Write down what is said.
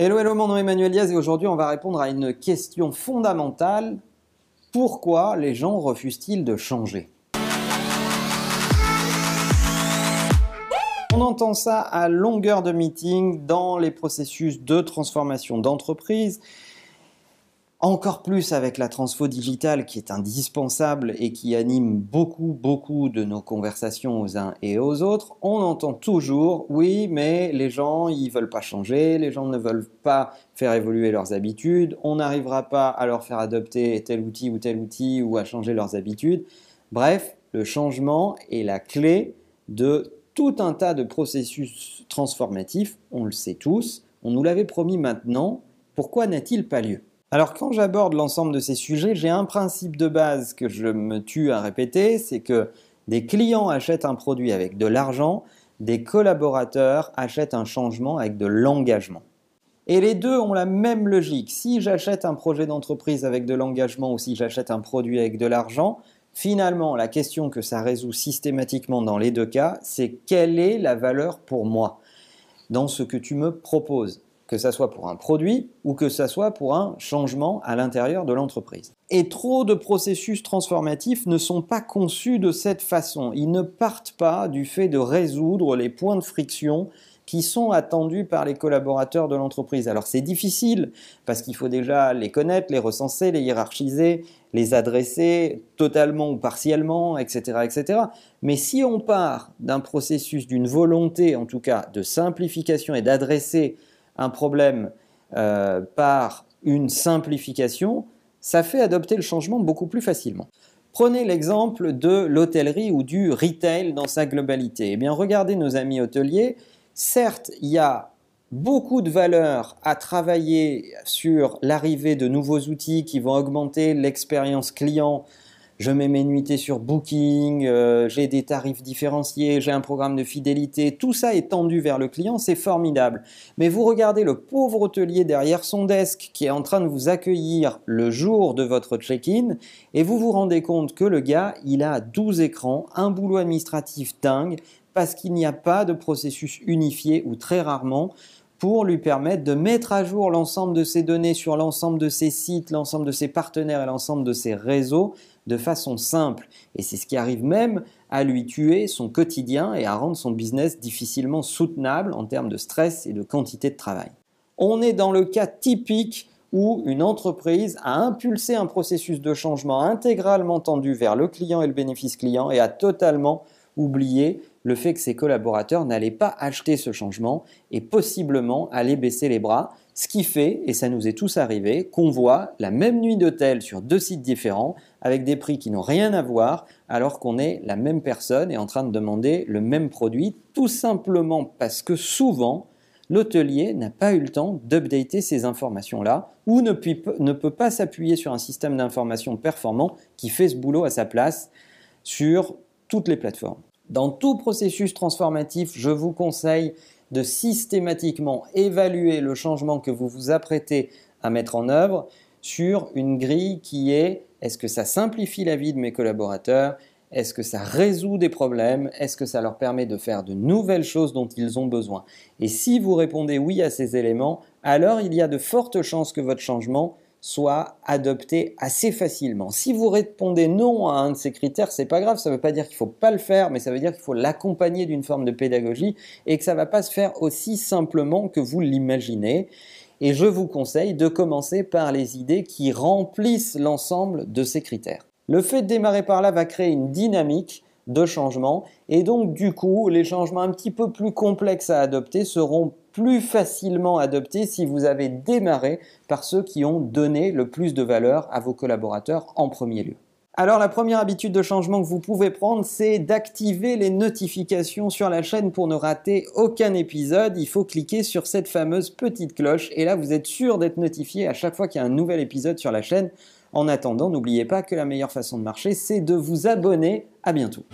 Hello, hello, mon nom est Emmanuel Diaz et aujourd'hui on va répondre à une question fondamentale. Pourquoi les gens refusent-ils de changer? On entend ça à longueur de meeting dans les processus de transformation d'entreprise encore plus avec la transfo digitale qui est indispensable et qui anime beaucoup, beaucoup de nos conversations aux uns et aux autres, on entend toujours, oui, mais les gens, ils veulent pas changer, les gens ne veulent pas faire évoluer leurs habitudes, on n'arrivera pas à leur faire adopter tel outil ou tel outil ou à changer leurs habitudes. Bref, le changement est la clé de tout un tas de processus transformatifs, on le sait tous, on nous l'avait promis maintenant, pourquoi n'a-t-il pas lieu? Alors quand j'aborde l'ensemble de ces sujets, j'ai un principe de base que je me tue à répéter, c'est que des clients achètent un produit avec de l'argent, des collaborateurs achètent un changement avec de l'engagement. Et les deux ont la même logique. Si j'achète un projet d'entreprise avec de l'engagement ou si j'achète un produit avec de l'argent, finalement, la question que ça résout systématiquement dans les deux cas, c'est quelle est la valeur pour moi dans ce que tu me proposes? Que ce soit pour un produit ou que ce soit pour un changement à l'intérieur de l'entreprise. Et trop de processus transformatifs ne sont pas conçus de cette façon. Ils ne partent pas du fait de résoudre les points de friction qui sont attendus par les collaborateurs de l'entreprise. Alors c'est difficile parce qu'il faut déjà les connaître, les recenser, les hiérarchiser, les adresser totalement ou partiellement, etc. etc. Mais si on part d'un processus, d'une volonté en tout cas de simplification et d'adresser un problème euh, par une simplification, ça fait adopter le changement beaucoup plus facilement. Prenez l'exemple de l'hôtellerie ou du retail dans sa globalité. Eh bien, regardez nos amis hôteliers. Certes, il y a beaucoup de valeur à travailler sur l'arrivée de nouveaux outils qui vont augmenter l'expérience client je mets mes nuitées sur Booking, euh, j'ai des tarifs différenciés, j'ai un programme de fidélité, tout ça est tendu vers le client, c'est formidable. Mais vous regardez le pauvre hôtelier derrière son desk qui est en train de vous accueillir le jour de votre check-in et vous vous rendez compte que le gars, il a 12 écrans, un boulot administratif dingue parce qu'il n'y a pas de processus unifié ou très rarement pour lui permettre de mettre à jour l'ensemble de ses données sur l'ensemble de ses sites, l'ensemble de ses partenaires et l'ensemble de ses réseaux de façon simple. Et c'est ce qui arrive même à lui tuer son quotidien et à rendre son business difficilement soutenable en termes de stress et de quantité de travail. On est dans le cas typique où une entreprise a impulsé un processus de changement intégralement tendu vers le client et le bénéfice client et a totalement oublié le fait que ses collaborateurs n'allaient pas acheter ce changement et possiblement aller baisser les bras, ce qui fait, et ça nous est tous arrivé, qu'on voit la même nuit d'hôtel sur deux sites différents avec des prix qui n'ont rien à voir alors qu'on est la même personne et en train de demander le même produit tout simplement parce que souvent l'hôtelier n'a pas eu le temps d'updater ces informations-là ou ne, ne peut pas s'appuyer sur un système d'information performant qui fait ce boulot à sa place sur toutes les plateformes. Dans tout processus transformatif, je vous conseille de systématiquement évaluer le changement que vous vous apprêtez à mettre en œuvre sur une grille qui est est-ce que ça simplifie la vie de mes collaborateurs? Est-ce que ça résout des problèmes? Est-ce que ça leur permet de faire de nouvelles choses dont ils ont besoin? Et si vous répondez oui à ces éléments, alors il y a de fortes chances que votre changement soit adopté assez facilement. Si vous répondez non à un de ces critères, c'est pas grave, ça ne veut pas dire qu'il faut pas le faire, mais ça veut dire qu'il faut l'accompagner d'une forme de pédagogie et que ça va pas se faire aussi simplement que vous l'imaginez. Et je vous conseille de commencer par les idées qui remplissent l'ensemble de ces critères. Le fait de démarrer par là va créer une dynamique de changement et donc du coup les changements un petit peu plus complexes à adopter seront plus facilement adoptés si vous avez démarré par ceux qui ont donné le plus de valeur à vos collaborateurs en premier lieu. Alors la première habitude de changement que vous pouvez prendre, c'est d'activer les notifications sur la chaîne pour ne rater aucun épisode. Il faut cliquer sur cette fameuse petite cloche et là vous êtes sûr d'être notifié à chaque fois qu'il y a un nouvel épisode sur la chaîne. En attendant, n'oubliez pas que la meilleure façon de marcher, c'est de vous abonner. À bientôt.